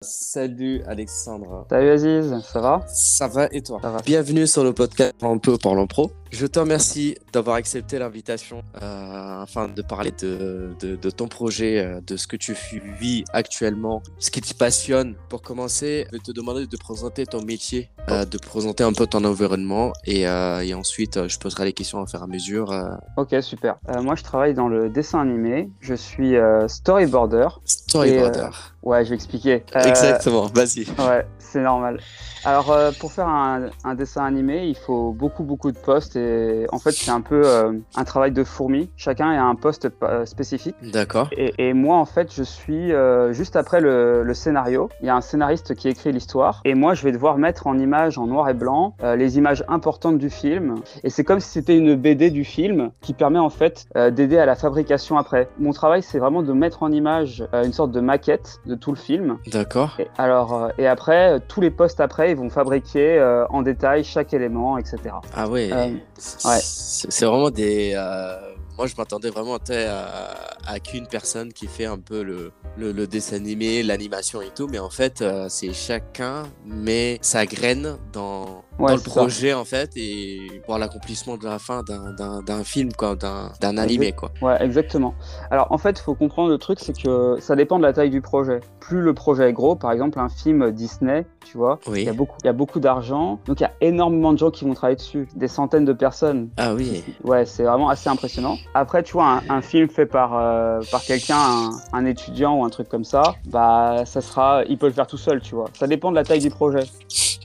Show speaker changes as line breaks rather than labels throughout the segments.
Salut Alexandre.
Salut Aziz, ça va?
Ça va et toi?
Ça va.
Bienvenue sur le podcast Un peu parlons pro. Je te remercie d'avoir accepté l'invitation euh, afin de parler de, de, de ton projet, euh, de ce que tu vis actuellement, ce qui te passionne. Pour commencer, je vais te demander de présenter ton métier, euh, de présenter un peu ton environnement et, euh, et ensuite je poserai les questions au fur et à mesure.
Ok, super. Moi, je travaille dans le dessin animé. Je suis storyboarder.
storyboarder.
Ouais, je vais expliquer.
Exactement, vas-y.
Ouais, c'est normal. Alors, pour faire un, un dessin animé, il faut beaucoup, beaucoup de postes. Et en fait, c'est un peu euh, un travail de fourmi. Chacun a un poste euh, spécifique.
D'accord.
Et, et moi, en fait, je suis euh, juste après le, le scénario. Il y a un scénariste qui écrit l'histoire. Et moi, je vais devoir mettre en image, en noir et blanc, euh, les images importantes du film. Et c'est comme si c'était une BD du film qui permet, en fait, d'aider à la fabrication après. Mon travail, c'est vraiment de mettre en image une sorte de maquette de tout le film.
D'accord.
Et, alors, et après, tous les postes après, ils vont fabriquer en détail chaque élément, etc.
Ah.
Euh,
C'est c'est vraiment des. euh, moi, je m'attendais vraiment à, qu'une personne qui fait un peu le, le, le dessin animé, l'animation et tout, mais en fait, euh, c'est chacun met sa graine dans,
Ouais,
dans le
ça.
projet en fait et voir l'accomplissement de la fin d'un- film, quoi, d'un animé, quoi.
Ouais, exactement. Alors en fait, il faut comprendre le truc, c'est que ça dépend de la taille du projet. Plus le projet est gros, par exemple un film Disney, tu vois, il
Oui.
y a beaucoup, il y a beaucoup d'argent, donc il y a énormément de gens qui vont travailler dessus, des centaines de personnes.
Ah oui.
Ouais, c'est vraiment assez impressionnant. Après, tu vois, un, un film fait par, euh, par quelqu'un, un, un étudiant ou un truc comme ça, bah ça sera, il peut le faire tout seul, tu vois. Ça dépend de la taille du projet.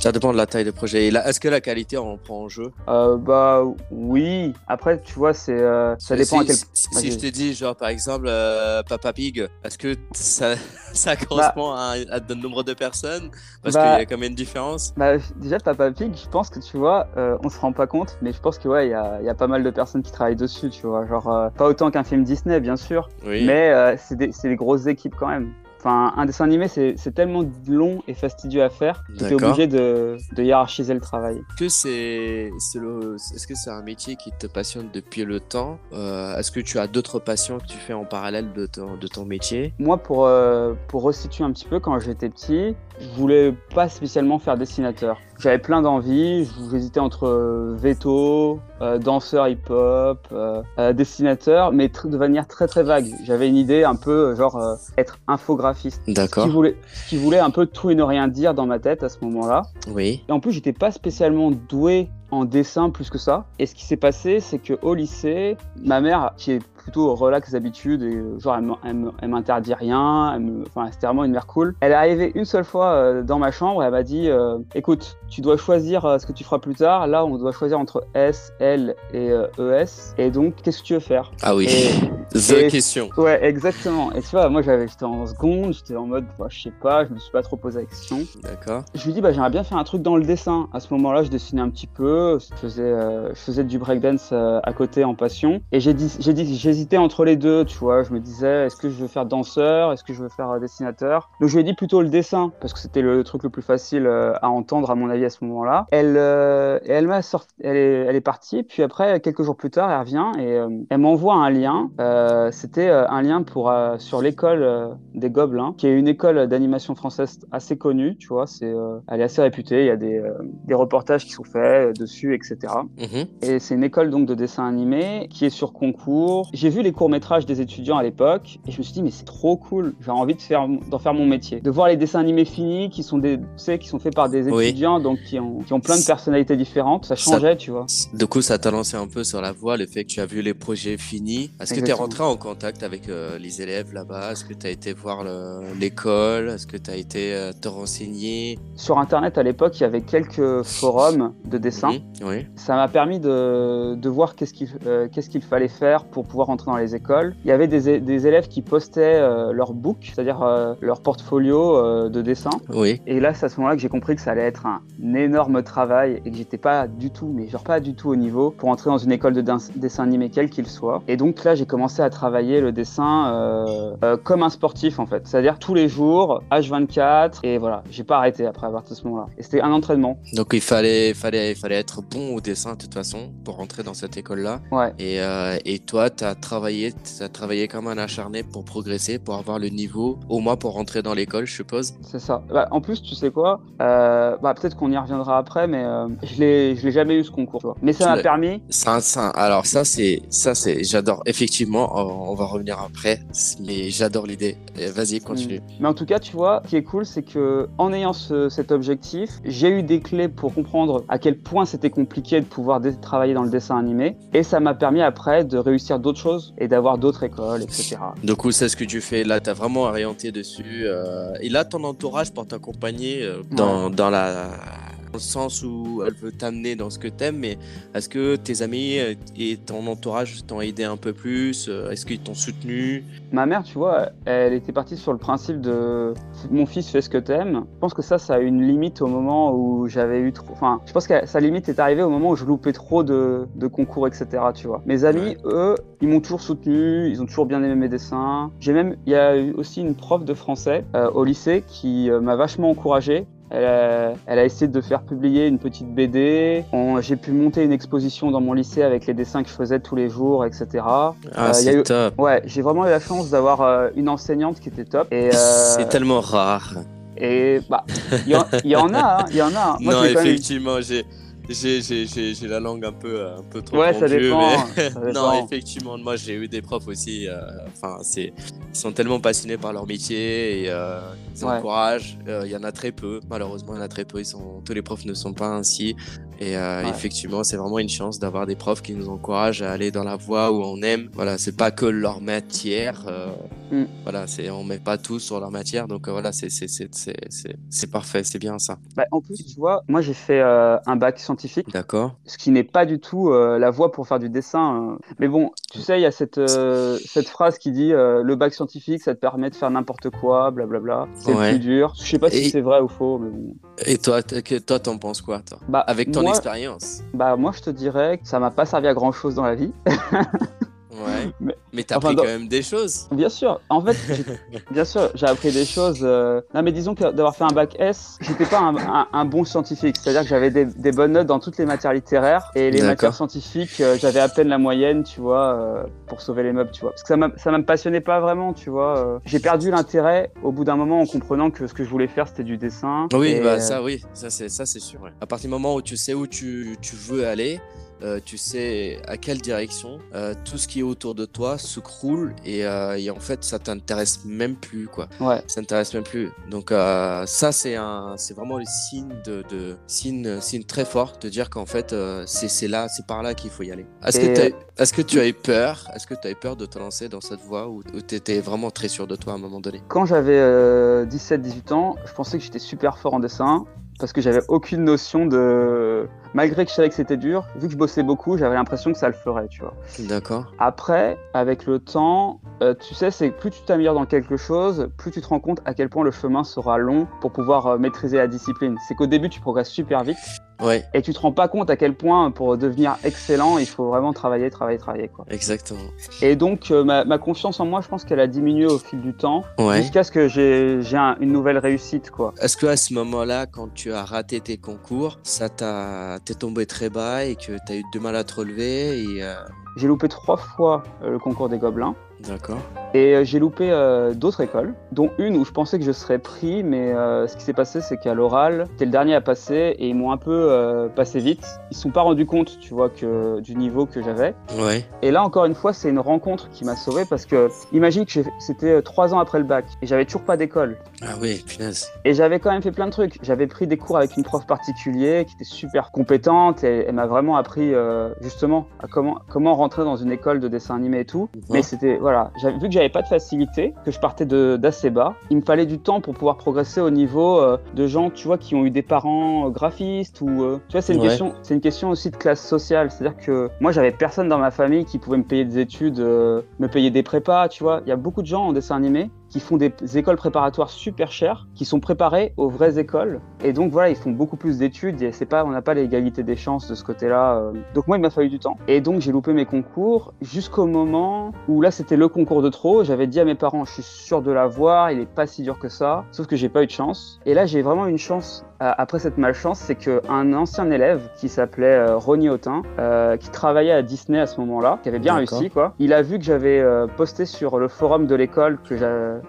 Ça dépend de la taille du projet. Est-ce que la qualité on prend en jeu?
Euh, bah oui. Après, tu vois, c'est, euh, ça dépend
si,
à quel.
si- si je te dis, genre, par exemple, euh, Papa Pig, est-ce que ça, ça correspond à, un- à de nombre de personnes? Parce
Bah-
qu'il y a quand même une différence.
Bah, déjà, Papa Pig, je pense que tu vois, on se rend pas compte, mais je pense que ouais, il y a, il y a pas mal de personnes qui travaillent dessus, tu vois. Genre, pas autant qu'un film Disney, bien sûr,
Oui.
mais c'est des, c'est des grosses équipes quand même. Enfin, un dessin animé, c'est c'est tellement long et fastidieux à faire que t'es
D'accord.
obligé de, de hiérarchiser le travail.
Est-ce que c'est c'est le est-ce que c'est un métier qui te passionne depuis le temps Euh, Est-ce que tu as d'autres passions que tu fais en parallèle de ton de ton métier?
Moi, pour, euh, pour resituer un petit peu, quand j'étais petit, je voulais pas spécialement faire dessinateur. J'avais plein d'envies, j'hésitais entre euh, veto, euh, danseur hip-hop, euh, euh, dessinateur, mais de manière très très vague. J'avais une idée un peu genre être infographiste.
D'accord.
qui, voulait, ce qui voulait un peu tout et ne rien dire dans ma tête à ce moment-là.
Oui.
Et en plus, j'étais pas spécialement doué en dessin plus que ça. Et ce qui s'est passé, c'est que au lycée, ma mère, qui est plutôt relax d'habitude, et euh, genre elle m'interdit rien, enfin c'était vraiment une mère cool. Elle est arrivée une seule fois euh, dans ma chambre, et elle m'a dit, euh, écoute, tu dois choisir ce que tu feras plus tard. Là, on doit choisir entre S, L et ES. Et donc, qu'est-ce que tu veux faire?
Ah oui.
Et-
The
et-
question.
Ouais, exactement. Et tu vois, moi j'avais, j'étais en seconde, j'étais en mode, bah, je sais pas, je me suis pas trop posé la question.
D'accord.
Je lui dis bah j'aimerais bien faire un truc dans le dessin. À ce moment-là, je dessinais un petit peu, je faisais, euh, je faisais du breakdance euh, à côté en passion. Et j'ai dit, j'ai dit, j'hésitais entre les deux, tu vois. Je me disais, est-ce que je veux faire danseur, est-ce que je veux faire euh, dessinateur? Donc je lui ai dit plutôt le dessin parce que c'était le truc le plus facile euh, à entendre à mon avis à ce moment-là. Elle, euh, elle m'a sorti, elle est, elle est partie. Puis après, quelques jours plus tard, elle revient et euh, elle m'envoie un lien. Euh, c'était un lien pour sur l'école des Gobelins, qui est une école d'animation française assez connue, tu vois. C'est, elle est assez réputée. Il y a des, des reportages qui sont faits dessus, etc.
Mhm.
Et c'est une école donc de dessin animé qui est sur concours. J'ai vu les courts métrages des étudiants à l'époque et je me suis dit mais c'est trop cool. J'ai envie de faire d'en faire mon métier, de voir les dessins animés finis qui sont des, tu sais, qui sont faits par des
Oui.
étudiants donc qui ont, qui ont plein de personnalités différentes. Ça
Ça-
changeait, tu vois.
Du coup, ça t'a lancé un peu sur la voie, le fait que tu as vu les projets finis. Est-ce que tu es rentré en contact avec euh, les élèves là-bas? Est-ce que tu as été voir le- l'école? Est-ce que tu as été euh, te renseigner?
Sur internet à l'époque, il y avait quelques forums de dessin.
Mhm. Oui.
Ça m'a permis de, de voir qu'est-ce qu'il euh, qu'est-ce qu'il fallait faire pour pouvoir entrer dans les écoles. Il y avait des, élèves qui postaient euh, leur book, c'est-à-dire euh, leur portfolio euh, de dessin.
Oui.
Et là, c'est à ce moment-là que j'ai compris que ça allait être un énorme travail et que j'étais pas du tout, mais genre pas du tout au niveau pour entrer dans une école de dessin animé quel qu'il soit. Et donc là, j'ai commencé à travailler le dessin euh, euh, comme un sportif en fait, c'est-à-dire tous les jours, H24. Et voilà, j'ai pas arrêté après partir de ce moment-là. Et c'était un entraînement.
Donc il fallait, fallait, fallait être bon au dessin de toute façon pour rentrer dans cette école-là.
Ouais.
Et, euh, et toi, tu as travaillé, tu as travaillé comme un acharné pour progresser, pour avoir le niveau, au moins pour rentrer dans l'école, je suppose.
C'est ça. Bah, en plus, tu sais quoi euh, bah, Peut-être qu'on y reviendra après, mais euh, je l'ai, je l'ai jamais eu ce concours. tu vois. Mais ça m'a permis.
Ça, ça, alors ça c'est, ça c'est, j'adore. Effectivement, on va revenir après, mais j'adore l'idée. Vas-y, continue.
Mais en tout cas, tu vois, ce qui est cool, c'est que en ayant ce- cet objectif, j'ai eu des clés pour comprendre à quel point c'était compliqué de pouvoir travailler dans le dessin animé, et ça m'a permis après de réussir d'autres choses et d'avoir d'autres écoles, etc.
Du coup, c'est ce que tu fais? Là, tu as vraiment orienté dessus. euh, et là, ton entourage pour t'accompagner euh, dans, dans la dans le sens où elle veut t'amener dans ce que t'aimes, mais est-ce que tes amis et ton entourage t'ont aidé un peu plus? Euh, Est-ce qu'ils t'ont soutenu?
Ma mère, tu vois, elle était partie sur le principe de mon fils fait ce que t'aimes. Je pense que ça, ça a une limite au moment où j'avais eu trop. Enfin, je pense que sa limite est arrivée au moment où je loupais trop de, de concours, etc. Tu vois. Mes amis, eux, ils m'ont toujours soutenu, ils ont toujours bien aimé mes dessins. J'ai même, il y a eu aussi une prof de français euh, au lycée qui euh, m'a vachement encouragé. Elle a, elle a essayé de faire publier une petite BD. J'ai pu monter une exposition dans mon lycée avec les dessins que je faisais tous les jours, etc.
Ah,
Euh,
c'est
eu-
top.
Ouais, j'ai vraiment eu la chance d'avoir euh, une enseignante qui était top. Euh,
C'est tellement rare.
et bah, il y, en- il y en a, hein, il y en a. hein. Moi,
non, effectivement, j'ai. J'ai, la langue un peu, un peu trop
Ouais, ça dépend,
mais-
ça
non, effectivement, moi j'ai eu des profs aussi. euh, Enfin, c'est, ils sont tellement passionnés par leur métier et euh, ils
Ouais.
encouragent. Euh, Il y en a très peu, malheureusement, il y en a très peu. Ils sont, tous les profs ne sont pas ainsi. Et euh,
Ouais.
effectivement, c'est vraiment une chance d'avoir des profs qui nous encouragent à aller dans la voie où on aime. Voilà, c'est pas que leur matière. euh,
Mm.
Voilà, c'est, on met pas tout sur leur matière. Donc euh, voilà, c'est, c'est, c'est, c'est, c'est, c'est parfait, c'est bien ça.
Bah, en plus, tu vois, moi j'ai fait un bac scientifique,
D'accord.
ce qui n'est pas du tout la voie pour faire du dessin. euh. Mais bon, tu sais, il y a cette, cette phrase qui dit le bac scientifique, ça te permet de faire n'importe quoi, blablabla. C'est
Ouais.
plus dur. Je sais pas
Et-
si c'est vrai ou faux, mais bon.
Et toi, toi, t'en penses quoi, toi?
Bah,
Avec ton
moi,
expérience.
bah, moi, je te dirais que ça m'a pas servi à grand chose dans la vie.
Ouais.
Mais-
Mais t'as
enfin,
appris quand même des choses.
Bien sûr, en fait, bien sûr, j'ai appris des choses. euh, Non, mais disons que d'avoir fait un bac S, j'étais pas un, un- un bon scientifique. C'est-à-dire que j'avais des, des bonnes notes dans toutes les matières littéraires et les matières scientifiques, euh, j'avais à peine la moyenne, tu vois, euh, pour sauver les meubles, tu vois. Parce que ça me passionnait pas vraiment, tu vois. J'ai perdu l'intérêt au bout d'un moment en comprenant que ce que je voulais faire, c'était du dessin.
Oui,
Et,
bah ça, oui, ça c'est ça c'est sûr. ouais. À partir du moment où tu sais où tu, tu veux aller, euh, tu sais à quelle direction, euh, tout ce qui est autour de toi se croule et, euh, et en fait ça t'intéresse même plus quoi.
Ouais.
Ça t'intéresse même plus. Donc ça c'est un, c'est vraiment le signe de, de signe, signe très fort de dire qu'en fait c'est là, c'est par là qu'il faut y aller. Est-ce que est-ce tu as eu peur Est-ce que tu as eu peur de te lancer dans cette voie ou, tu étais vraiment très sûr de toi à un moment donné?
Quand j'avais euh, 17-18 ans, je pensais que j'étais super fort en dessin parce que j'avais aucune notion de. Malgré que je savais que c'était dur, vu que je bossais beaucoup, j'avais l'impression que ça le ferait, tu vois.
D'accord.
Après, avec le temps, euh, tu sais, c'est que plus tu t'améliores dans quelque chose, plus tu te rends compte à quel point le chemin sera long pour pouvoir euh, maîtriser la discipline. C'est qu'au début, tu progresses super vite
Ouais,
et tu te rends pas compte à quel point pour devenir excellent, il faut vraiment travailler, travailler, travailler, quoi.
exactement.
Et donc, euh, ma, ma confiance en moi, je pense qu'elle a diminué au fil du temps
Ouais.
jusqu'à ce que j'ai j'ai un- une nouvelle réussite, quoi.
Est-ce que à ce moment-là, quand tu as raté tes concours, ça t'a t'es tombé très bas et que tu as eu du mal à te relever et euh,
J'ai loupé trois fois euh, le concours des Gobelins.
D'accord.
Et euh, j'ai loupé euh, d'autres écoles, dont une où je pensais que je serais pris, mais euh, ce qui s'est passé, c'est qu'à l'oral, j'étais le dernier à passer et ils m'ont un peu euh, passé vite. Ils se sont pas rendus compte, tu vois, que du niveau que j'avais.
Ouais.
Et là, encore une fois, c'est une rencontre qui m'a sauvé parce que imagine que c'était trois ans après le bac et j'avais toujours pas d'école.
Ah oui, punaise.
Et j'avais quand même fait plein de trucs. J'avais pris des cours avec une prof particulière qui était super compétente et elle m'a vraiment appris justement à comment comment rentrer dans une école de dessin animé et tout. Mais c'était voilà, j'avais- vu que j'avais pas de facilité, que je partais de d'assez bas, il me fallait du temps pour pouvoir progresser au niveau euh, de gens, tu vois, qui ont eu des parents euh, graphistes ou euh, tu vois, c'est une
Ouais.
question, c'est une question aussi de classe sociale. C'est-à-dire que moi, j'avais personne dans ma famille qui pouvait me payer des études, me payer des prépas, tu vois. Il y a beaucoup de gens en dessin animé qui font des écoles préparatoires super chères, qui sont préparés aux vraies écoles Et donc voilà, ils font beaucoup plus d'études et c'est pas, on n'a pas l'égalité des chances de ce côté-là. euh. Donc moi, il m'a fallu du temps. Et donc j'ai loupé mes concours jusqu'au moment où là, c'était le concours de trop. J'avais dit à mes parents, je suis sûr de l'avoir, il est pas si dur que ça. Sauf que j'ai pas eu de chance. Et là, j'ai vraiment une chance après cette malchance, c'est qu'un ancien élève qui s'appelait euh, Ronnie Autin, euh, qui travaillait à Disney à ce moment-là, qui avait bien réussi, quoi. Il a vu que j'avais euh, posté sur le forum de l'école que,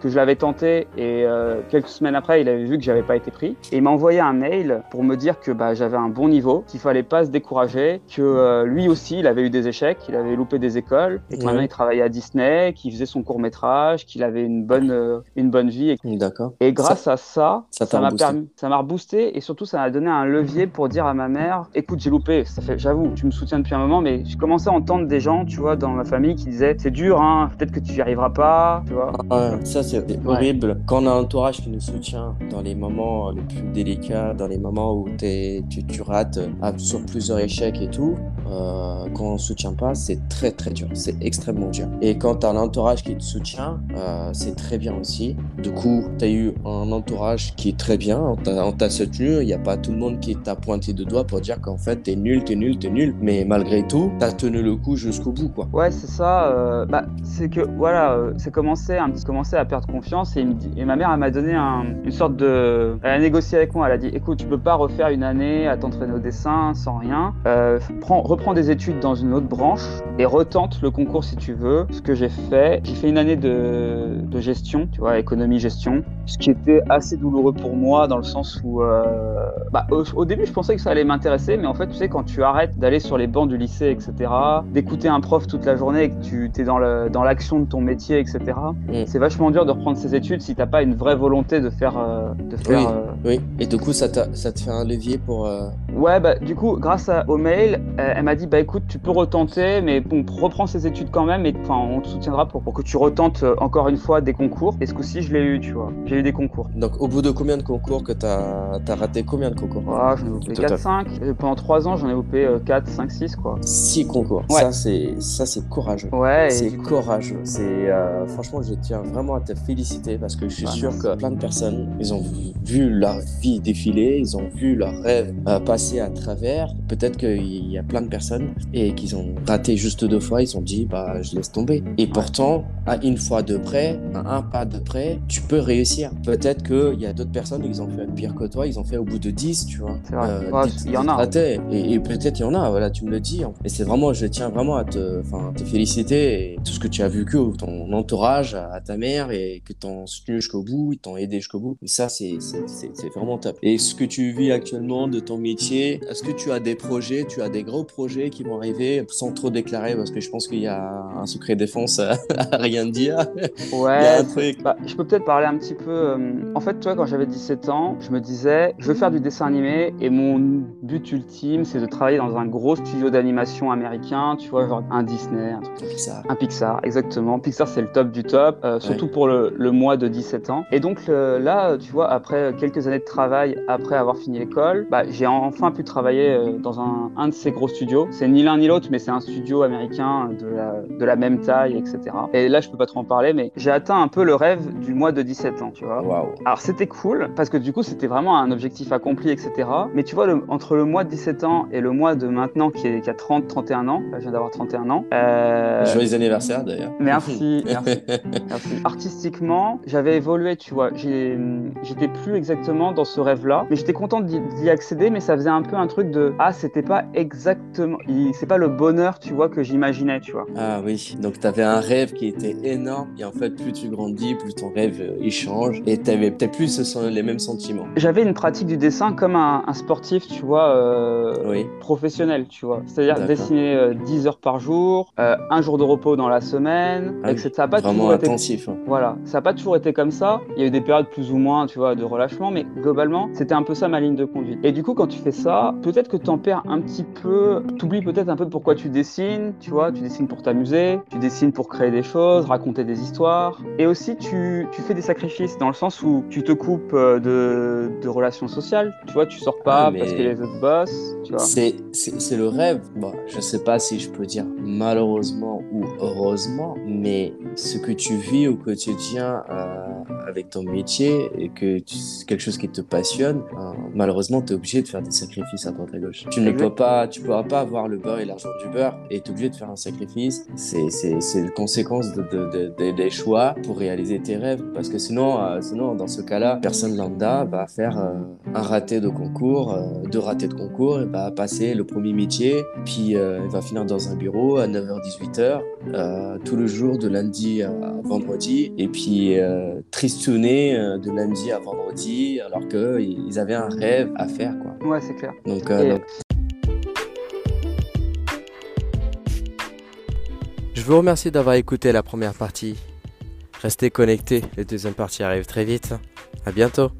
que je l'avais tenté et euh, quelques semaines après, il avait vu que j'avais pas été pris. Et il m'a envoyé un mail pour me dire que bah, j'avais un bon niveau, qu'il fallait pas se décourager, que euh, lui aussi, il avait eu des échecs, il avait loupé des écoles et que
Ouais.
maintenant il travaillait à Disney, qu'il faisait son court métrage, qu'il avait une bonne, euh, une bonne vie et
D'accord.
et grâce à ça,
ça
m'a permis, ça m'a reboosté et surtout ça m'a donné un levier pour dire à ma mère, écoute, j'ai loupé. Ça fait, j'avoue, tu me soutiens depuis un moment, mais je commençais à entendre des gens, tu vois, dans ma famille qui disaient, c'est dur, hein, peut-être que tu y arriveras pas, tu vois.
Ouais, ça c'est horrible. Quand on a un entourage qui nous soutient dans les moments les plus délicats, dans les moments où tu rates euh, sur plusieurs échecs et tout, euh, quand on ne soutient pas, c'est très très dur. C'est extrêmement dur. Et quand tu as un entourage qui te soutient, euh, c'est très bien aussi. Du coup, tu as eu un entourage qui est très bien. On t'a soutenu. Il n'y a pas tout le monde qui t'a pointé de doigt pour dire qu'en fait, t'es nul, t'es nul, t'es nul. Mais malgré tout, t'as tenu le coup jusqu'au bout, quoi.
Ouais, c'est ça. euh, bah, c'est que voilà, c'est commencé, un petit, commencé à perdre confiance et, ma mère elle m'a donné un- une sorte de, elle a négocié avec moi. Elle a dit, écoute, tu peux pas refaire une année à t'entraîner au dessin sans rien. Reprends des études dans une autre branche et retente le concours si tu veux. Ce que j'ai fait, j'ai fait une année de, de gestion, tu vois, économie gestion, ce qui était assez douloureux pour moi dans le sens où, euh, bah, au, au début, je pensais que ça allait m'intéresser, mais en fait, tu sais, quand tu arrêtes d'aller sur les bancs du lycée, etc., d'écouter un prof toute la journée et que tu es dans le- dans l'action de ton métier, etc.,
Mm.
c'est vachement dur de reprendre ses études si t'as pas une vraie volonté de faire. euh, de faire
Oui.
euh,
Oui. Et du coup, ça, ça te fait un levier pour.
Ouais, bah, du coup, grâce à, au mail, elle m'a dit bah écoute, tu peux retenter, mais bon, reprends ses études quand même, et enfin, on te soutiendra pour, pour que tu retentes euh, encore une fois des concours. Et ce coup-ci, je l'ai eu, tu vois. J'ai eu des concours.
Donc, au bout de combien de concours que t'as as raté combien de concours?
Voilà, j'en ai loupé
Total.
4-5. Et Pendant 3 ans, j'en ai loupé euh, 4, 5, 6, quoi.
Six concours.
Ouais.
Ça, c'est ça, c'est courageux.
Ouais,
C'est courageux. C'est euh, franchement, je tiens vraiment à te féliciter parce que je suis
Ah,
sûr
merci.
que plein de personnes, ils ont vu, vu leur vie défiler, ils ont vu leurs rêves euh, passer à travers. Peut-être qu'il y a plein de personnes et qu'ils ont raté juste deux fois, ils ont dit bah je laisse tomber. Et pourtant, à une fois de près, à un pas de près, tu peux réussir. Peut-être qu'il y a d'autres personnes, ils ont fait pire que toi, ils ont fait au bout de 10, tu vois. Euh,
Ouais, il y en a.
Et, et peut-être il y en a, voilà, tu me le dis. hein. Et c'est vraiment, je tiens vraiment à te, te féliciter et tout ce que tu as vécu, ton entourage, à ta mère et que t'ont soutenu jusqu'au bout, ils t'ont aidé jusqu'au bout. Et ça, c'est vraiment top. Et ce que tu vis actuellement de ton métier, est-ce que tu as des projets, tu as des gros projets qui vont arriver sans trop déclarer parce que je pense qu'il y a un secret défense à, à rien dire. Il y a
Ouais,
un truc.
Bah, je peux peut-être parler un petit peu. euh, En fait, toi, quand j'avais 17 ans, je me disais, je veux faire du dessin animé et mon but ultime, c'est de travailler dans un gros studio d'animation américain, tu vois, genre un Disney, un truc
Ça.
un Pixar, exactement. Pixar, c'est le top du top, euh, surtout pour le, le mois de 17 ans. Et donc là, tu vois, après quelques années de travail, après avoir fini l'école, bah, j'ai enfin pu travailler euh, dans un, un de ces gros studios. C'est ni l'un ni l'autre, mais c'est un studio américain de la, de la même taille, etc. Et là, je peux pas trop en parler, mais j'ai atteint un peu le rêve du mois de 17 ans, tu vois. Alors c'était cool parce que du coup c'était vraiment un objectif accompli etc. Mais tu vois le- entre le mois de 17 ans et le mois de maintenant qui, est, qui a 30 31 ans, là, je viens d'avoir 31 ans. euh,
Joyeux anniversaire d'ailleurs.
Merci, merci. Merci. Artistiquement, j'avais évolué, tu vois. J'étais plus exactement dans ce rêve-là, mais j'étais content d'y d'y accéder, mais ça faisait un peu un truc de ah, c'était pas exactement, c'est pas le bonheur, tu vois, que j'imaginais, tu vois.
Ah oui, donc tu avais un rêve qui était énorme et en fait plus tu grandis, plus ton rêve euh, il change et tu avais peut-être plus les mêmes sentiments.
J'avais une pratique du dessin comme un, un sportif, tu vois, euh,
Oui.
professionnel, tu vois. C'est-à-dire dessiner euh, 10 heures par jour, euh, un jour de repos dans la semaine,
Ah
et
oui,
que ça n'a pas
Vraiment
été
intensif. hein.
Voilà, ça n'a pas toujours été comme ça. Il y a eu des périodes plus ou moins, tu vois, de relâchement, mais globalement, c'était un peu ça ma ligne de conduite. Et du coup, quand tu fais ça, peut-être que tu en perds un petit peu, t'oublies peut-être un peu pourquoi tu dessines, tu vois, tu dessines pour t'amuser, tu dessines pour créer des choses, raconter des histoires. Et aussi, tu, tu fais des sacrifices dans le sens où tu te coupes euh, de, de relations sociales, tu vois, tu sors pas
Ah,
parce que les autres bossent, tu vois.
C'est, c'est, c'est le rêve. Bon, je sais pas si je peux dire malheureusement ou heureusement, mais ce que tu vis au quotidien, euh, avec ton métier et que c'est quelque chose qui te passionne, euh, malheureusement, tu es obligé de faire des sacrifices à droite à gauche. Tu ne peux pas, tu pourras pas avoir le beurre et l'argent du beurre et tu es obligé de faire un sacrifice. C'est, c'est, c'est une conséquence de, de, de, des choix pour réaliser tes rêves. Parce que sinon, euh, sinon dans ce cas-là, personne lambda va faire euh, un raté de concours, deux ratés de concours, et va passer le premier métier, puis va finir dans un bureau à 9h-18h, tout le jour de lundi à vendredi, et puis tristouner de lundi à vendredi, alors qu'ils avaient un rêve à faire. Quoi.
Ouais, c'est clair.
Donc, donc... Je vous remercie d'avoir écouté la première partie. Restez connectés, la deuxième partie arrive très vite. À bientôt.